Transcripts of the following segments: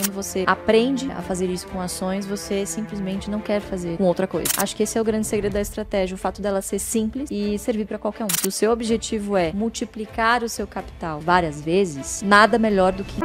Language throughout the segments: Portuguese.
quando você aprende a fazer isso com ações, você simplesmente não quer fazer com outra coisa. Acho que esse é o grande segredo da estratégia, o fato dela ser simples e servir para qualquer um. Se o seu objetivo é multiplicar o seu capital várias vezes, nada melhor do que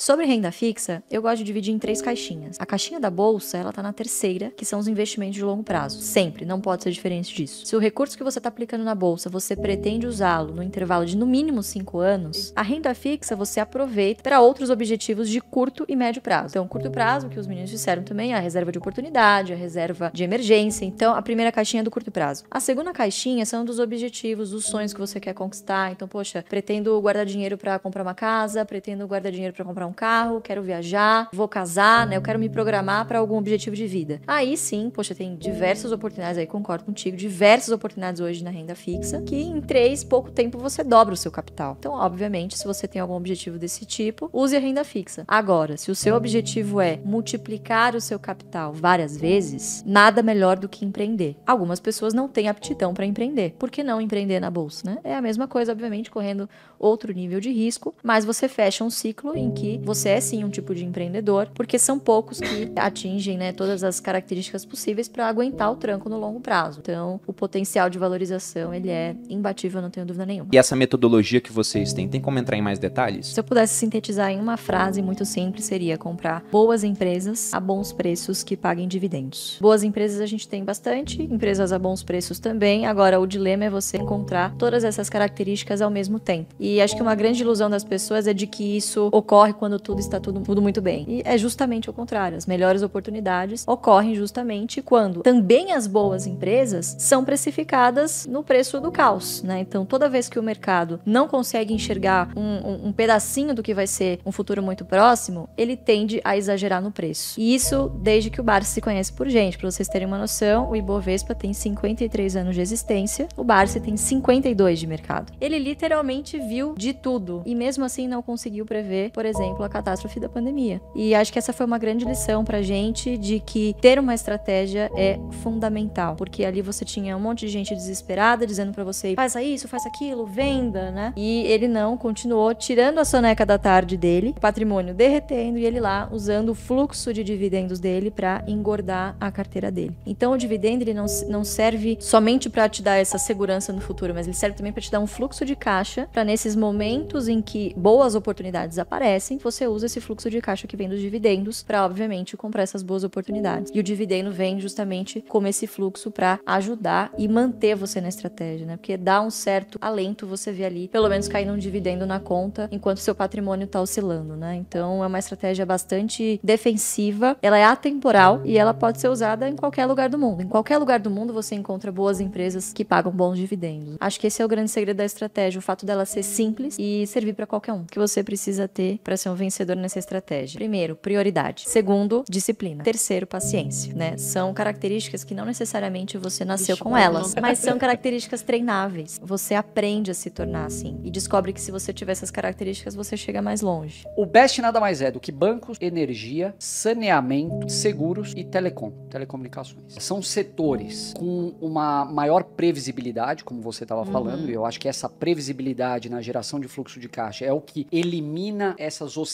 Sobre renda fixa, eu gosto de dividir em três caixinhas. A caixinha da bolsa, ela tá na terceira, que são os investimentos de longo prazo. Sempre, não pode ser diferente disso. Se o recurso que você está aplicando na bolsa, você pretende usá-lo no intervalo de no mínimo cinco anos, a renda fixa você aproveita para outros objetivos de curto e médio prazo. Então, curto prazo, que os meninos disseram também, a reserva de oportunidade, a reserva de emergência. Então, a primeira caixinha é do curto prazo. A segunda caixinha são dos objetivos, dos sonhos que você quer conquistar. Então, poxa, pretendo guardar dinheiro para comprar uma casa, pretendo guardar dinheiro para comprar carro, quero viajar, vou casar, né? Eu quero me programar para algum objetivo de vida. Aí sim, poxa, tem diversas oportunidades aí, concordo contigo, diversas oportunidades hoje na renda fixa, que em três, pouco tempo você dobra o seu capital. Então, obviamente, se você tem algum objetivo desse tipo, use a renda fixa. Agora, se o seu objetivo é multiplicar o seu capital várias vezes, nada melhor do que empreender. Algumas pessoas não têm aptidão para empreender. Por que não empreender na bolsa, né? É a mesma coisa, obviamente, correndo outro nível de risco, mas você fecha um ciclo em que você é sim um tipo de empreendedor, porque são poucos que atingem né, todas as características possíveis para aguentar o tranco no longo prazo. Então, o potencial de valorização ele é imbatível, não tenho dúvida nenhuma. E essa metodologia que vocês têm, tem como entrar em mais detalhes? Se eu pudesse sintetizar em uma frase muito simples, seria comprar boas empresas a bons preços que paguem dividendos. Boas empresas a gente tem bastante, empresas a bons preços também. Agora, o dilema é você encontrar todas essas características ao mesmo tempo. E acho que uma grande ilusão das pessoas é de que isso ocorre quando quando tudo está tudo, tudo muito bem. E é justamente o contrário. As melhores oportunidades ocorrem justamente quando também as boas empresas são precificadas no preço do caos, né? Então, toda vez que o mercado não consegue enxergar um, um, um pedacinho do que vai ser um futuro muito próximo, ele tende a exagerar no preço. E isso desde que o Barça se conhece por gente. Para vocês terem uma noção, o Ibovespa tem 53 anos de existência, o Barça tem 52 de mercado. Ele literalmente viu de tudo e mesmo assim não conseguiu prever, por exemplo, a catástrofe da pandemia. E acho que essa foi uma grande lição pra gente de que ter uma estratégia é fundamental, porque ali você tinha um monte de gente desesperada dizendo para você: faz isso, faz aquilo, venda, né? E ele não, continuou tirando a soneca da tarde dele, patrimônio derretendo e ele lá usando o fluxo de dividendos dele para engordar a carteira dele. Então o dividendo ele não, não serve somente para te dar essa segurança no futuro, mas ele serve também para te dar um fluxo de caixa para nesses momentos em que boas oportunidades aparecem, você usa esse fluxo de caixa que vem dos dividendos para, obviamente, comprar essas boas oportunidades. E o dividendo vem justamente como esse fluxo para ajudar e manter você na estratégia, né? Porque dá um certo alento você ver ali, pelo menos caindo um dividendo na conta, enquanto seu patrimônio está oscilando, né? Então é uma estratégia bastante defensiva, ela é atemporal e ela pode ser usada em qualquer lugar do mundo. Em qualquer lugar do mundo você encontra boas empresas que pagam bons dividendos. Acho que esse é o grande segredo da estratégia, o fato dela ser simples e servir para qualquer um. Que você precisa ter para ser um vencedor nessa estratégia? Primeiro, prioridade. Segundo, disciplina. Terceiro, paciência, né? São características que não necessariamente você nasceu com elas, mas são características treináveis. Você aprende a se tornar assim e descobre que se você tiver essas características, você chega mais longe. O best nada mais é do que bancos, energia, saneamento, seguros e telecom, telecomunicações. São setores com uma maior previsibilidade, como você estava uhum. falando, e eu acho que essa previsibilidade na geração de fluxo de caixa é o que elimina essas oscilações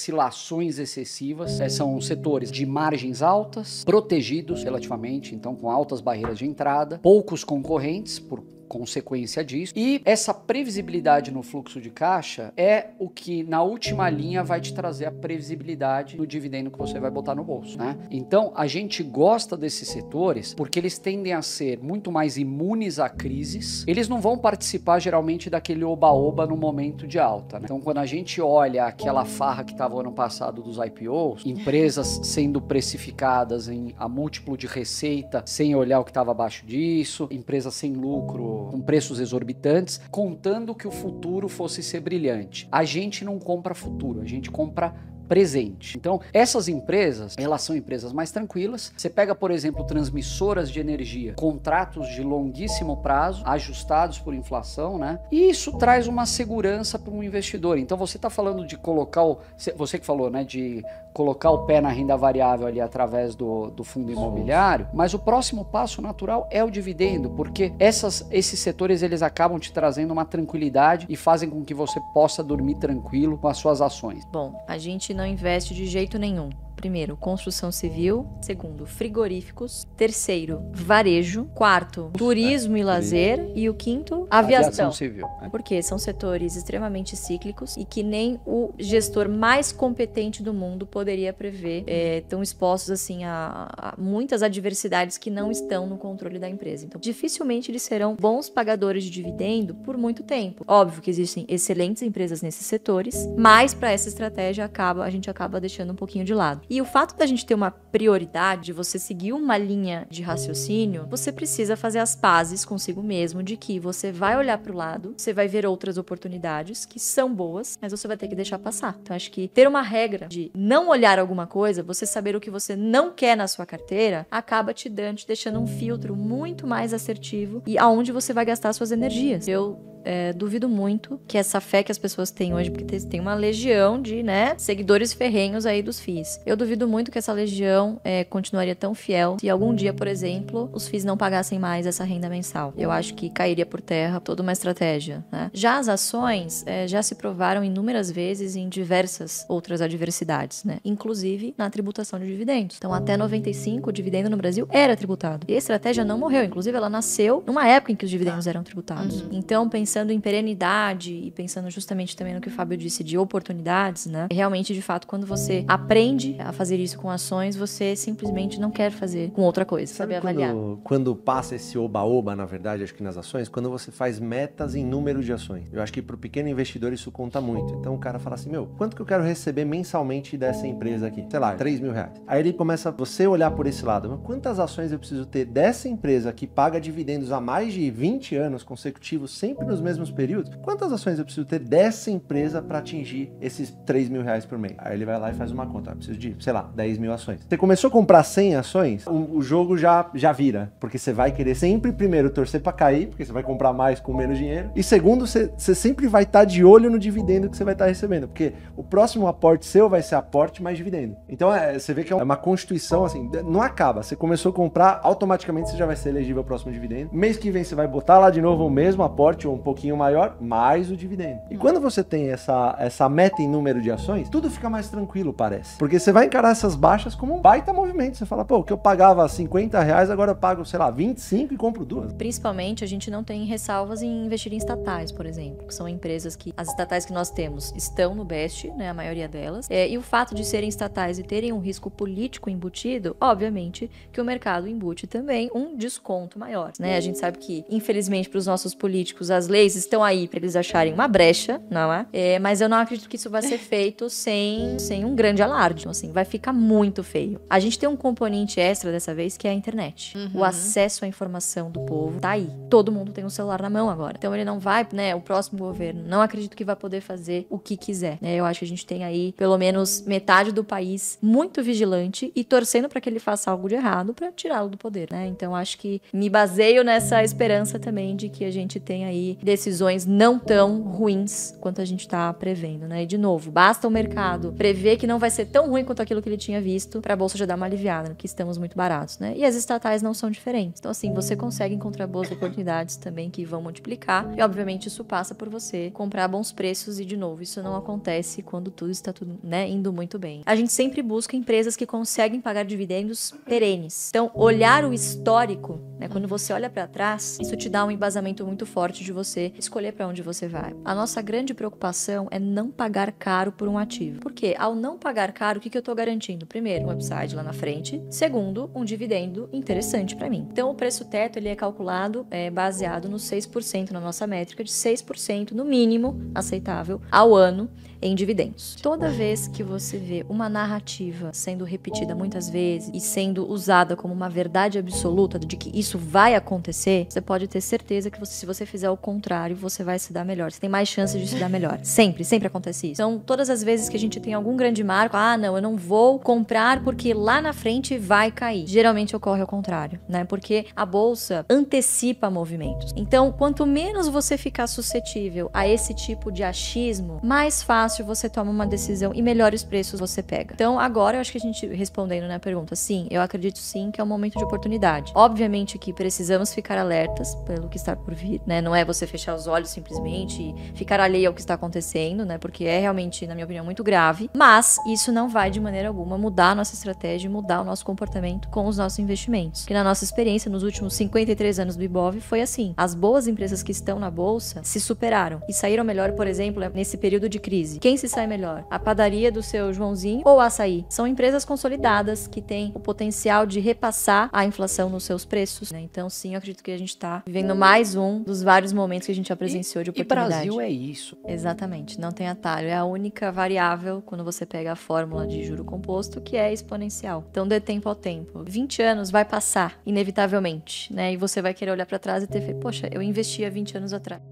excessivas. É, são setores de margens altas, protegidos relativamente, então com altas barreiras de entrada, poucos concorrentes por consequência disso. E essa previsibilidade no fluxo de caixa é o que na última linha vai te trazer a previsibilidade do dividendo que você vai botar no bolso, né? Então, a gente gosta desses setores porque eles tendem a ser muito mais imunes a crises. Eles não vão participar geralmente daquele oba-oba no momento de alta, né? Então, quando a gente olha aquela farra que estava ano passado dos IPOs, empresas sendo precificadas em a múltiplo de receita sem olhar o que estava abaixo disso, empresas sem lucro com preços exorbitantes, contando que o futuro fosse ser brilhante. A gente não compra futuro, a gente compra presente. Então, essas empresas, elas são empresas mais tranquilas. Você pega, por exemplo, transmissoras de energia, contratos de longuíssimo prazo, ajustados por inflação, né? E isso traz uma segurança para um investidor. Então, você está falando de colocar o. Você que falou, né? De colocar o pé na renda variável ali através do, do fundo imobiliário, mas o próximo passo natural é o dividendo, porque essas, esses setores eles acabam te trazendo uma tranquilidade e fazem com que você possa dormir tranquilo com as suas ações. Bom, a gente não investe de jeito nenhum Primeiro, construção civil. Segundo, frigoríficos. Terceiro, varejo. Quarto, turismo e lazer. E o quinto, aviação. aviação civil. Porque são setores extremamente cíclicos e que nem o gestor mais competente do mundo poderia prever. É, estão expostos assim a, a muitas adversidades que não estão no controle da empresa. Então, dificilmente eles serão bons pagadores de dividendo por muito tempo. Óbvio que existem excelentes empresas nesses setores, mas para essa estratégia acaba a gente acaba deixando um pouquinho de lado. E o fato da gente ter uma prioridade, você seguir uma linha de raciocínio, você precisa fazer as pazes consigo mesmo de que você vai olhar para o lado, você vai ver outras oportunidades que são boas, mas você vai ter que deixar passar. Então acho que ter uma regra de não olhar alguma coisa, você saber o que você não quer na sua carteira, acaba te dando, te deixando um filtro muito mais assertivo e aonde você vai gastar suas energias. Eu é, duvido muito que essa fé que as pessoas têm hoje, porque tem uma legião de, né, seguidores ferrenhos aí dos FIIs. Eu duvido muito que essa legião é, continuaria tão fiel se algum dia, por exemplo, os FIIs não pagassem mais essa renda mensal. Eu acho que cairia por terra toda uma estratégia, né? Já as ações é, já se provaram inúmeras vezes em diversas outras adversidades, né? Inclusive na tributação de dividendos. Então, até 95, o dividendo no Brasil era tributado. E a estratégia não morreu, inclusive ela nasceu numa época em que os dividendos eram tributados. Uhum. Então, pensando pensando em perenidade e pensando justamente também no que o Fábio disse de oportunidades, né? Realmente, de fato, quando você aprende a fazer isso com ações, você simplesmente não quer fazer com outra coisa, sabe, sabe avaliar. Quando, quando passa esse oba-oba, na verdade, acho que nas ações, quando você faz metas em número de ações. Eu acho que para o pequeno investidor isso conta muito. Então o cara fala assim, meu, quanto que eu quero receber mensalmente dessa empresa aqui? Sei lá, 3 mil reais. Aí ele começa você olhar por esse lado. Quantas ações eu preciso ter dessa empresa que paga dividendos há mais de 20 anos consecutivos, sempre nos mesmos períodos, quantas ações eu preciso ter dessa empresa para atingir esses 3 mil reais por mês? Aí ele vai lá e faz uma conta. Eu preciso de, sei lá, 10 mil ações. Você começou a comprar 100 ações, o, o jogo já, já vira. Porque você vai querer sempre, primeiro, torcer para cair, porque você vai comprar mais com menos dinheiro. E segundo, você, você sempre vai estar tá de olho no dividendo que você vai estar tá recebendo. Porque o próximo aporte seu vai ser aporte mais dividendo. Então é, você vê que é uma constituição assim, não acaba. Você começou a comprar, automaticamente você já vai ser elegível ao próximo dividendo. Mês que vem você vai botar lá de novo o mesmo aporte ou um pouquinho maior, mais o dividendo. E quando você tem essa, essa meta em número de ações, tudo fica mais tranquilo, parece. Porque você vai encarar essas baixas como um baita movimento. Você fala, pô, o que eu pagava 50 reais, agora eu pago, sei lá, 25 e compro duas. Principalmente, a gente não tem ressalvas em investir em estatais, por exemplo, são empresas que, as estatais que nós temos, estão no BEST, né, a maioria delas. É, e o fato de serem estatais e terem um risco político embutido, obviamente que o mercado embute também um desconto maior, né? A gente sabe que, infelizmente, para os nossos políticos, as leis estão aí para eles acharem uma brecha, não é? é? Mas eu não acredito que isso vai ser feito sem, sem um grande alarde. Então, assim, vai ficar muito feio. A gente tem um componente extra dessa vez que é a internet. Uhum. O acesso à informação do povo tá aí. Todo mundo tem um celular na mão agora. Então ele não vai, né? O próximo governo, não acredito que vai poder fazer o que quiser. Né? Eu acho que a gente tem aí pelo menos metade do país muito vigilante e torcendo para que ele faça algo de errado para tirá-lo do poder, né? Então acho que me baseio nessa esperança também de que a gente tem aí decisões não tão ruins quanto a gente está prevendo, né? E de novo, basta o mercado prever que não vai ser tão ruim quanto aquilo que ele tinha visto para a bolsa já dar uma aliviada, que estamos muito baratos, né? E as estatais não são diferentes. Então assim, você consegue encontrar boas oportunidades também que vão multiplicar e obviamente isso passa por você comprar bons preços e de novo, isso não acontece quando tudo está tudo, né, indo muito bem. A gente sempre busca empresas que conseguem pagar dividendos perenes. Então, olhar o histórico, né, quando você olha para trás, isso te dá um embasamento muito forte de você escolher para onde você vai. A nossa grande preocupação é não pagar caro por um ativo. Porque ao não pagar caro, o que, que eu estou garantindo? Primeiro, um upside lá na frente. Segundo, um dividendo interessante para mim. Então, o preço teto ele é calculado é, baseado no 6% na nossa métrica de 6% no mínimo aceitável ao ano em dividendos. Toda vez que você vê uma narrativa sendo repetida muitas vezes e sendo usada como uma verdade absoluta de que isso isso vai acontecer, você pode ter certeza que você, se você fizer o contrário, você vai se dar melhor. Você tem mais chances de se dar melhor. Sempre, sempre acontece isso. Então, todas as vezes que a gente tem algum grande marco, ah, não, eu não vou comprar porque lá na frente vai cair. Geralmente ocorre ao contrário, né? Porque a bolsa antecipa movimentos. Então, quanto menos você ficar suscetível a esse tipo de achismo, mais fácil você toma uma decisão e melhores preços você pega. Então, agora eu acho que a gente respondendo na pergunta, sim, eu acredito sim que é um momento de oportunidade. Obviamente que precisamos ficar alertas pelo que está por vir, né? Não é você fechar os olhos simplesmente e ficar alheio ao que está acontecendo, né? Porque é realmente, na minha opinião, muito grave. Mas isso não vai de maneira alguma mudar a nossa estratégia mudar o nosso comportamento com os nossos investimentos. Que na nossa experiência nos últimos 53 anos do Ibov foi assim. As boas empresas que estão na bolsa se superaram e saíram melhor, por exemplo, nesse período de crise. Quem se sai melhor? A padaria do seu Joãozinho ou a açaí? São empresas consolidadas que têm o potencial de repassar a inflação nos seus preços. Né? Então, sim, eu acredito que a gente está vivendo mais um dos vários momentos que a gente já presenciou de E oportunidade. Brasil é isso. Exatamente, não tem atalho. É a única variável quando você pega a fórmula de juro composto que é exponencial. Então, dê tempo ao tempo. 20 anos vai passar, inevitavelmente, né? E você vai querer olhar para trás e ter feito, poxa, eu investi há 20 anos atrás.